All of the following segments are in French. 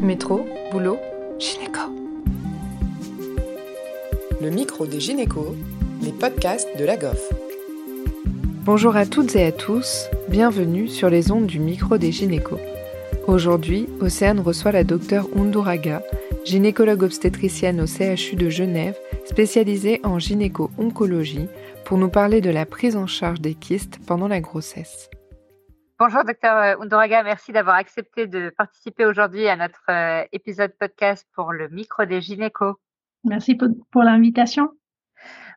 Métro, boulot, gynéco. Le micro des gynécos, les podcasts de la GOF. Bonjour à toutes et à tous, bienvenue sur les ondes du micro des gynécos. Aujourd'hui, Océane reçoit la docteure Unduraga, gynécologue obstétricienne au CHU de Genève, spécialisée en gynéco-oncologie, pour nous parler de la prise en charge des kystes pendant la grossesse. Bonjour, docteur Undoraga. Merci d'avoir accepté de participer aujourd'hui à notre euh, épisode podcast pour le micro des gynécos. Merci pour, l'invitation.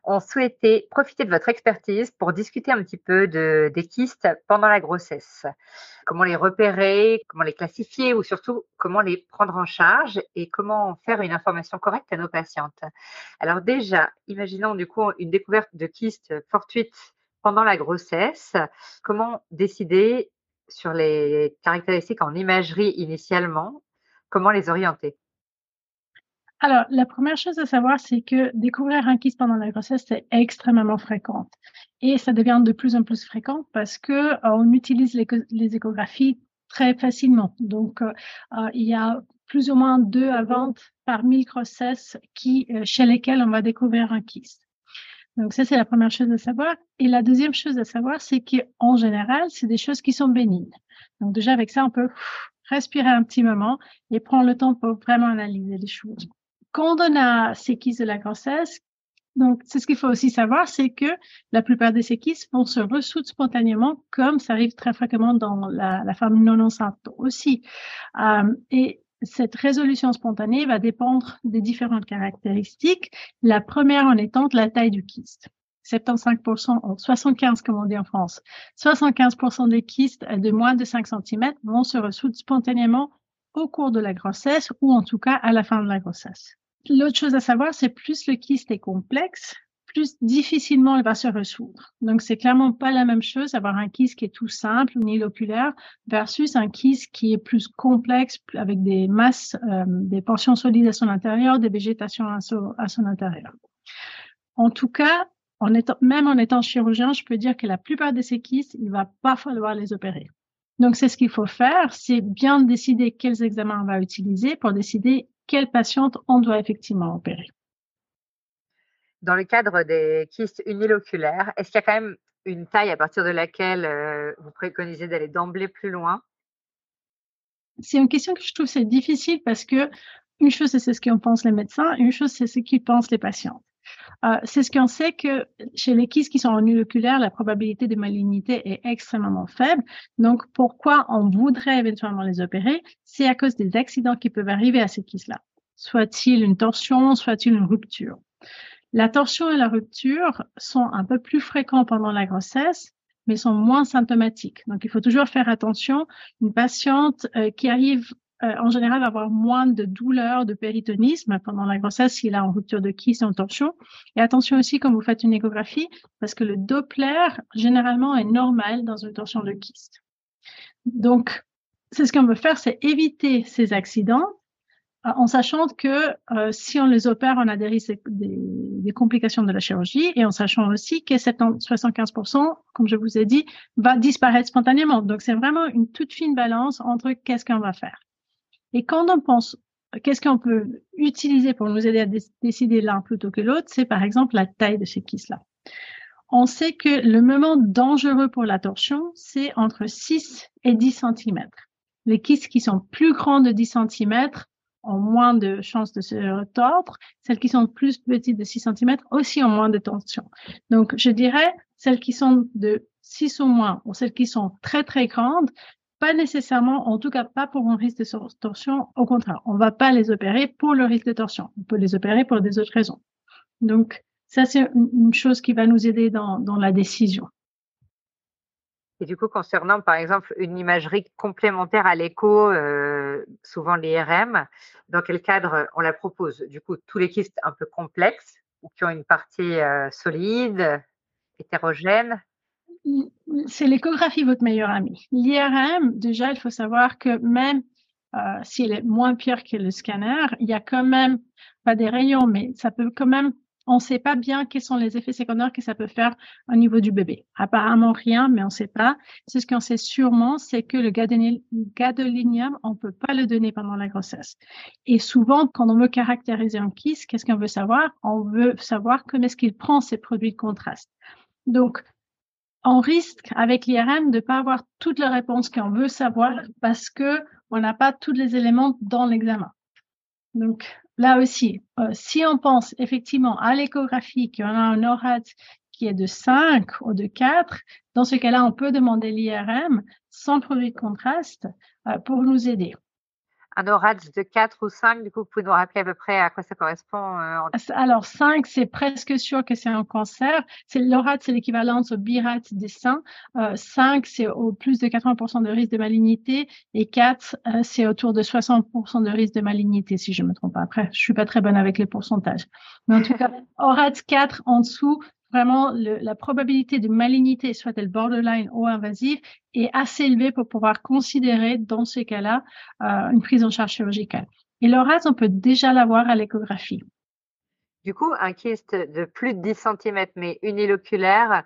On souhaitait profiter de votre expertise pour discuter un petit peu de, des kystes pendant la grossesse. Comment les repérer, comment les classifier ou surtout comment les prendre en charge et comment faire une information correcte à nos patientes. Alors déjà, imaginons du coup une découverte de kystes fortuite pendant la grossesse, comment décider sur les caractéristiques en imagerie initialement, comment les orienter? Alors, la première chose à savoir, c'est que découvrir un kyste pendant la grossesse, c'est extrêmement fréquent. Et ça devient de plus en plus fréquent parce que euh, on utilise les, échographies très facilement. Donc, euh, euh, il y a plus ou moins deux à 20 par mille grossesses qui, chez lesquelles on va découvrir un kyste. Donc ça, c'est la première chose à savoir. Et la deuxième chose à savoir, c'est qu'en général, c'est des choses qui sont bénignes. Donc déjà, avec ça, on peut respirer un petit moment et prendre le temps pour vraiment analyser les choses. Quand on a séquilles de la grossesse, donc c'est ce qu'il faut aussi savoir, c'est que la plupart des séquilles vont se ressoudre spontanément, comme ça arrive très fréquemment dans la, la femme non enceinte aussi. Euh, et cette résolution spontanée va dépendre des différentes caractéristiques. La première en étant la taille du kyste. 75%, 75 comme on dit en France, 75% des kystes de moins de 5 cm vont se ressoudre spontanément au cours de la grossesse ou en tout cas à la fin de la grossesse. L'autre chose à savoir, c'est plus le kyste est complexe, plus difficilement elle va se ressoudre. Donc, c'est clairement pas la même chose avoir un kyste qui est tout simple, uniloculaire, versus un kyste qui est plus complexe, avec des masses, euh, des portions solides à son intérieur, des végétations à son, intérieur. En tout cas, en étant, même en étant chirurgien, je peux dire que la plupart de ces kystes, il va pas falloir les opérer. Donc, c'est ce qu'il faut faire, c'est bien décider quels examens on va utiliser pour décider quelle patiente on doit effectivement opérer. Dans le cadre des kystes uniloculaires, est-ce qu'il y a quand même une taille à partir de laquelle euh, vous préconisez d'aller d'emblée plus loin? C'est une question que je trouve c'est difficile parce que une chose c'est ce qu'en pensent les médecins, une chose c'est ce qu'ils pensent les patients. Euh, c'est ce qu'on sait que chez les kystes qui sont en uniloculaire, la probabilité de malignité est extrêmement faible. Donc, pourquoi on voudrait éventuellement les opérer? C'est à cause des accidents qui peuvent arriver à ces kystes-là. Soit-il une torsion, soit-il une rupture. La torsion et la rupture sont un peu plus fréquents pendant la grossesse, mais sont moins symptomatiques. Donc, il faut toujours faire attention. Une patiente euh, qui arrive euh, en général avoir moins de douleurs de péritonisme pendant la grossesse s'il a en rupture de kyste en torsion. Et attention aussi quand vous faites une échographie, parce que le Doppler généralement est normal dans une torsion de kyste. Donc, c'est ce qu'on veut faire, c'est éviter ces accidents en sachant que euh, si on les opère, on a des risques des, des, complications de la chirurgie et en sachant aussi que 75%, comme je vous ai dit, va disparaître spontanément. Donc c'est vraiment une toute fine balance entre qu'est-ce qu'on va faire. Et quand on pense qu'est-ce qu'on peut utiliser pour nous aider à décider l'un plutôt que l'autre, c'est par exemple la taille de ces kystes-là. On sait que le moment dangereux pour la torsion, c'est entre 6 et 10 cm. Les kystes qui sont plus grands de 10 cm ont moins de chances de se tordre. Celles qui sont plus petites de 6 cm aussi ont moins de tension. Donc, je dirais, celles qui sont de 6 ou moins, ou celles qui sont très, très grandes, pas nécessairement, en tout cas pas pour un risque de torsion. Au contraire, on va pas les opérer pour le risque de torsion. On peut les opérer pour des autres raisons. Donc, ça, c'est une chose qui va nous aider dans, dans la décision. Et du coup, concernant par exemple une imagerie complémentaire à l'écho, euh, souvent l'IRM, dans quel cadre on la propose? Du coup, tous les kystes un peu complexes ou qui ont une partie euh, solide, hétérogène? C'est l'échographie votre meilleur ami. L'IRM, déjà, il faut savoir que même euh, si elle est moins pire que le scanner, il y a quand même pas des rayons, mais ça peut quand même on ne sait pas bien quels sont les effets secondaires que ça peut faire au niveau du bébé. Apparemment rien, mais on ne sait pas. C'est ce qu'on sait sûrement, c'est que le gadolinium, on ne peut pas le donner pendant la grossesse. Et souvent, quand on veut caractériser un kyste, qu'est-ce qu'on veut savoir? On veut savoir comment est-ce qu'il prend ces produits de contraste. Donc, on risque avec l'IRM de ne pas avoir toutes les réponses qu'on veut savoir parce que on n'a pas tous les éléments dans l'examen. Donc là aussi, euh, si on pense effectivement à l'échographie qu'on a un ORAD qui est de 5 ou de 4, dans ce cas-là, on peut demander l'IRM sans produit de contraste euh, pour nous aider un ORADS de 4 ou 5, du coup, vous pouvez nous rappeler à peu près à quoi ça correspond euh, Alors, 5, c'est presque sûr que c'est un cancer. C'est L'ORAD, c'est l'équivalent au BIRAT des seins. 5, c'est au plus de 80% de risque de malignité. Et 4, euh, c'est autour de 60% de risque de malignité, si je me trompe pas. Après, je suis pas très bonne avec les pourcentages. Mais en tout cas, ORAD 4 en dessous, vraiment la probabilité de malignité, soit elle borderline ou invasive, est assez élevée pour pouvoir considérer dans ces cas-là euh, une prise en charge chirurgicale. Et le on peut déjà l'avoir à l'échographie. Du coup, un kyste de plus de 10 cm mais uniloculaire,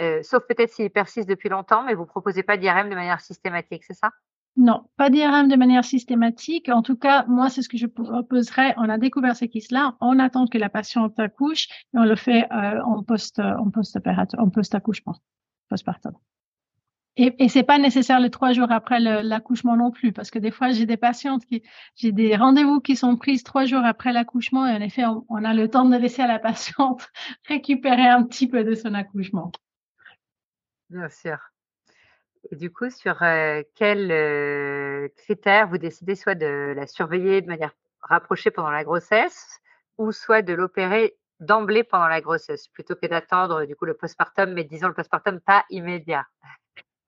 euh, sauf peut-être s'il persiste depuis longtemps, mais vous proposez pas d'IRM de manière systématique, c'est ça? Non, pas d'IRM de manière systématique. En tout cas, moi, c'est ce que je proposerais. On a découvert ces kyste-là. On attend que la patiente accouche et on le fait euh, en post, en post-opérateur, en post-accouchement, postpartum. Et, et c'est pas nécessaire les trois jours après l'accouchement non plus, parce que des fois j'ai des patientes qui, j'ai des rendez-vous qui sont prises trois jours après l'accouchement et en effet on, on, a le temps de laisser à la patiente récupérer un petit peu de son accouchement. Bien sûr. Et du coup, sur euh, quels euh, critères vous décidez soit de la surveiller de manière rapprochée pendant la grossesse ou soit de l'opérer d'emblée pendant la grossesse plutôt que d'attendre du coup le postpartum, mais disons le postpartum pas immédiat?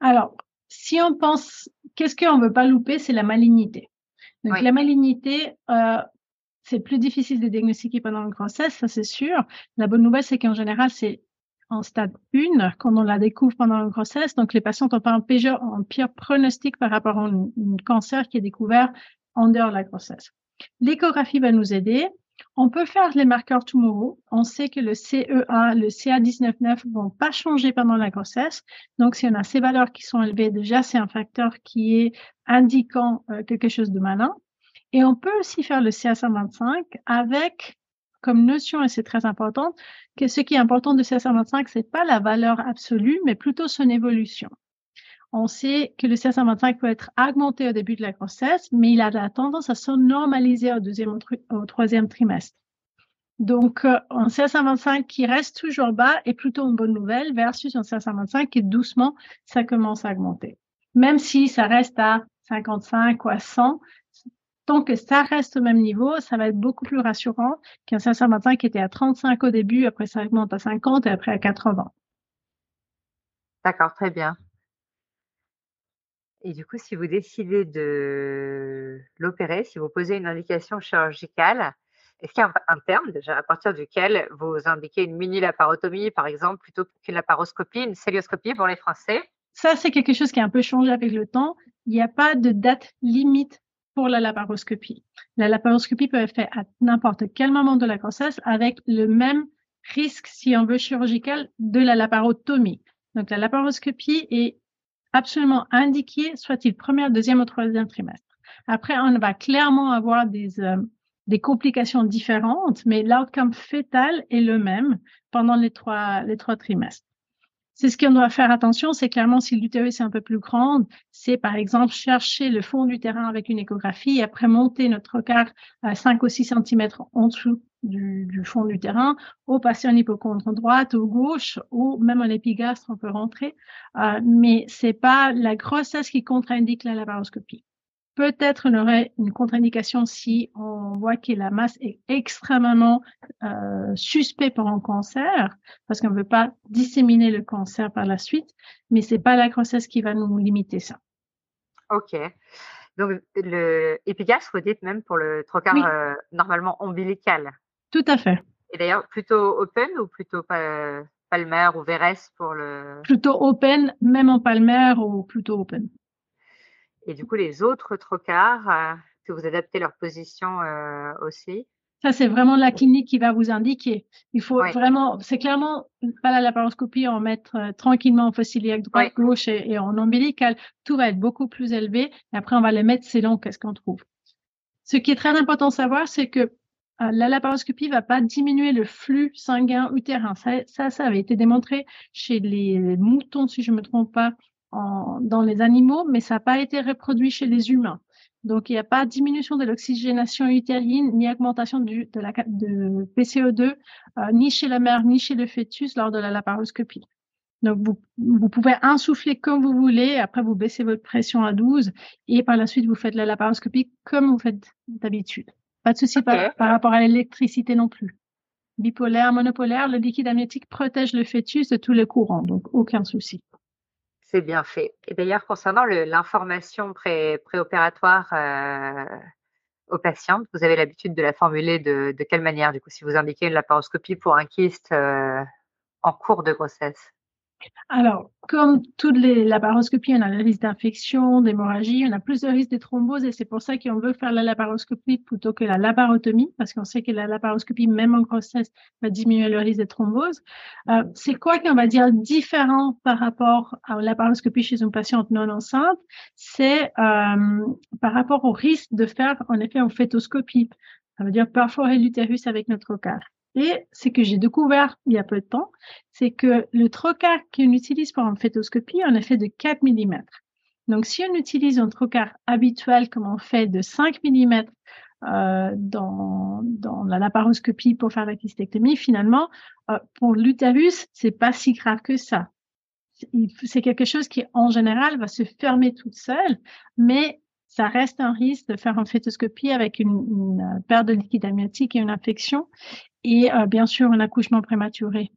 Alors, si on pense, qu'est-ce qu'on ne veut pas louper, c'est la malignité. Donc la malignité, euh, c'est plus difficile de diagnostiquer pendant la grossesse, ça c'est sûr. La bonne nouvelle, c'est qu'en général, c'est en stade 1 quand on la découvre pendant la grossesse. Donc, les patients n'ont pas un pire, pire pronostic par rapport à un, cancer qui est découvert en dehors de la grossesse. L'échographie va nous aider. On peut faire les marqueurs tumoraux. On sait que le CEA, le CA199 vont pas changer pendant la grossesse. Donc, si on a ces valeurs qui sont élevées, déjà, c'est un facteur qui est indiquant euh, quelque chose de malin. Et on peut aussi faire le CA125 avec comme notion, et c'est très important, que ce qui est important de CA125, c'est pas la valeur absolue, mais plutôt son évolution. On sait que le CA125 peut être augmenté au début de la grossesse, mais il a la tendance à se normaliser au deuxième au troisième trimestre. Donc, euh, un CA125 qui reste toujours bas est plutôt une bonne nouvelle versus un CA125 qui doucement, ça commence à augmenter. Même si ça reste à 55 ou à 100, tant que ça reste au même niveau, ça va être beaucoup plus rassurant qu'un 525 qui était à 35 au début, après ça augmente à 50 et après à 80. D'accord, très bien. Et du coup, si vous décidez de l'opérer, si vous posez une indication chirurgicale, est-ce qu'il y a un terme déjà à partir duquel vous indiquez une mini-laparotomie, par exemple, plutôt qu'une laparoscopie, une célioscopie pour les Français? Ça, c'est quelque chose qui a un peu changé avec le temps. Il n'y a pas de date limite pour la laparoscopie. La laparoscopie peut être faite à n'importe quel moment de la grossesse avec le même risque, si on veut, chirurgical de la laparotomie. Donc, la laparoscopie est absolument indiquée, soit-il premier, deuxième ou troisième trimestre. Après, on va clairement avoir des, euh, des complications différentes, mais l'outcome fétal est le même pendant les trois, les trois trimestres. C'est ce qu'on doit faire attention, c'est clairement si l'utérus est un peu plus grande, c'est par exemple chercher le fond du terrain avec une échographie et après monter notre carte à 5 ou 6 cm en dessous du, fond du terrain, ou passer en hypochondre droite ou gauche, ou même en épigastre, on peut rentrer. Euh, mais c'est pas la grossesse qui contre-indique la laparoscopie. Peut-être on aurait une contre-indication si on voit que la masse est extrêmement euh, suspect pour un cancer, parce qu'on ne veut pas disséminer le cancer par la suite, mais c'est pas la grossesse qui va nous limiter ça. Ok. Donc, le vous dites même pour le trocard euh, normalement ombilical. Tout à fait. Et d'ailleurs, plutôt open ou plutôt palmaire ou VRS pour le. Plutôt open, même en palmaire ou plutôt open. Et du coup, les autres trocars, euh, que vous adaptez leur position euh, aussi? Ça, c'est vraiment la clinique qui va vous indiquer. Il faut vraiment, c'est clairement pas la laparoscopie en mettre euh, tranquillement en fossiliaque droite, gauche et, en ombilical. Tout va être beaucoup plus élevé. Et après, on va les mettre selon qu'est-ce qu'on trouve. Ce qui est très important de savoir, c'est que euh, la laparoscopie va pas diminuer le flux sanguin utérin. Ça, ça, ça avait été démontré chez les moutons, si je me trompe pas, en, dans les animaux, mais ça n'a pas été reproduit chez les humains. Donc, il n'y a pas diminution de l'oxygénation utérine, ni augmentation du, de, la, de PCO2, euh, ni chez la mère, ni chez le fœtus lors de la laparoscopie. Donc, vous, vous pouvez insouffler comme vous voulez. Après, vous baissez votre pression à 12 et par la suite, vous faites la laparoscopie comme vous faites d'habitude. Pas de souci par, par rapport à l'électricité non plus. Bipolaire, monopolaire, le liquide amniotique protège le fœtus de tous les courants, donc aucun souci. C'est bien fait. Et d'ailleurs, concernant l'information pré, préopératoire euh, aux patientes, vous avez l'habitude de la formuler de, de, quelle manière, du coup, si vous indiquez une laparoscopie pour un kyste euh, en cours de grossesse? Alors, comme toutes les laparoscopies, on a le risque d'infection, d'hémorragie, on a plus de risque de thrombose et c'est pour ça qu'on veut faire la laparoscopie plutôt que la laparotomie parce qu'on sait que la laparoscopie, même en grossesse, va diminuer le risque de thrombose. Euh, c'est quoi qu'on va dire différent par rapport à la laparoscopie chez une patiente non enceinte? C'est euh, par rapport au risque de faire en effet une fétoscopie. Ça veut dire perforer l'utérus avec notre cœur. Et ce que j'ai découvert il y a peu de temps, c'est que le trocar qu'on utilise pour une fétoscopie, on a fait de 4 mm. Donc, si on utilise un trocar habituel comme on fait de 5 mm euh, dans, dans la laparoscopie pour faire la kystectomie, finalement, euh, pour l'utérus, c'est pas si grave que ça. C'est quelque chose qui, en général, va se fermer toute seule, mais ça reste un risque de faire une fétoscopie avec une, une perte de liquide amniotique et une infection et euh, bien sûr un accouchement prématuré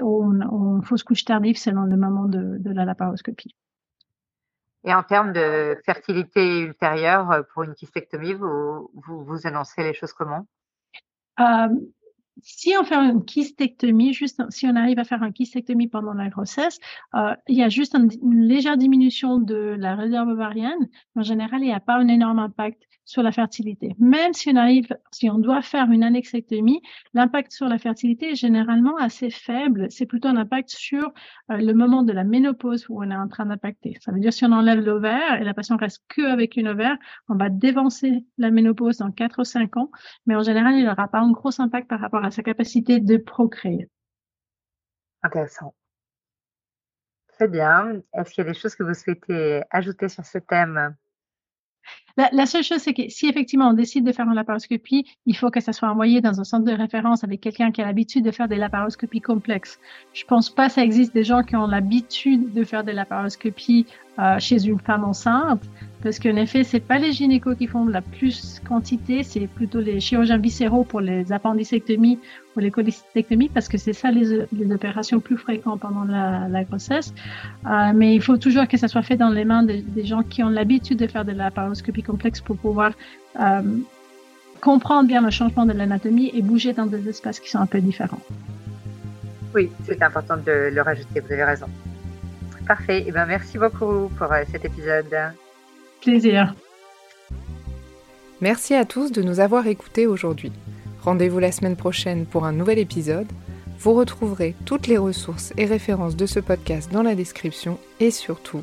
ou une fausse couche tardive selon le moment de, de, la laparoscopie. Et en termes de fertilité ultérieure euh, pour une kystectomie, vous, vous, vous annoncez les choses comment? Euh, si on fait une kystectomie, juste si on arrive à faire une kystectomie pendant la grossesse, euh, il y a juste une, légère diminution de la réserve ovarienne. En général, il n'y a pas un énorme impact sur la fertilité. Même si on arrive, si on doit faire une annexectomie, l'impact sur la fertilité est généralement assez faible. C'est plutôt un impact sur euh, le moment de la ménopause où on est en train d'impacter. Ça veut dire si on enlève l'ovaire et la patiente reste que avec une ovaire, on va dévancer la ménopause dans 4 ou 5 ans. Mais en général, il n'aura pas un gros impact par rapport à sa capacité de procréer. Intéressant. Très bien. Est-ce qu'il y a des choses que vous souhaitez ajouter sur ce thème? La, seule chose, c'est que si effectivement on décide de faire une laparoscopie, il faut que ça soit envoyé dans un centre de référence avec quelqu'un qui a l'habitude de faire des laparoscopies complexes. Je pense pas que ça existe des gens qui ont l'habitude de faire des laparoscopies euh, chez une femme enceinte, parce qu'en effet, c'est pas les gynécos qui font la plus quantité, c'est plutôt les chirurgiens viscéraux pour les appendicectomies ou les cholecystectomies, parce que c'est ça les, les, opérations plus fréquentes pendant la, la grossesse. Euh, mais il faut toujours que ça soit fait dans les mains des gens qui ont l'habitude de faire de la laparoscopie complexe pour pouvoir euh, comprendre bien le changement de l'anatomie et bouger dans des espaces qui sont un peu différents. Oui, c'est important de le rajouter, vous avez raison. Parfait. Et eh ben, merci beaucoup pour euh, cet épisode. Plaisir. Merci à tous de nous avoir écoutés aujourd'hui. Rendez-vous la semaine prochaine pour un nouvel épisode. Vous retrouverez toutes les ressources et références de ce podcast dans la description et surtout,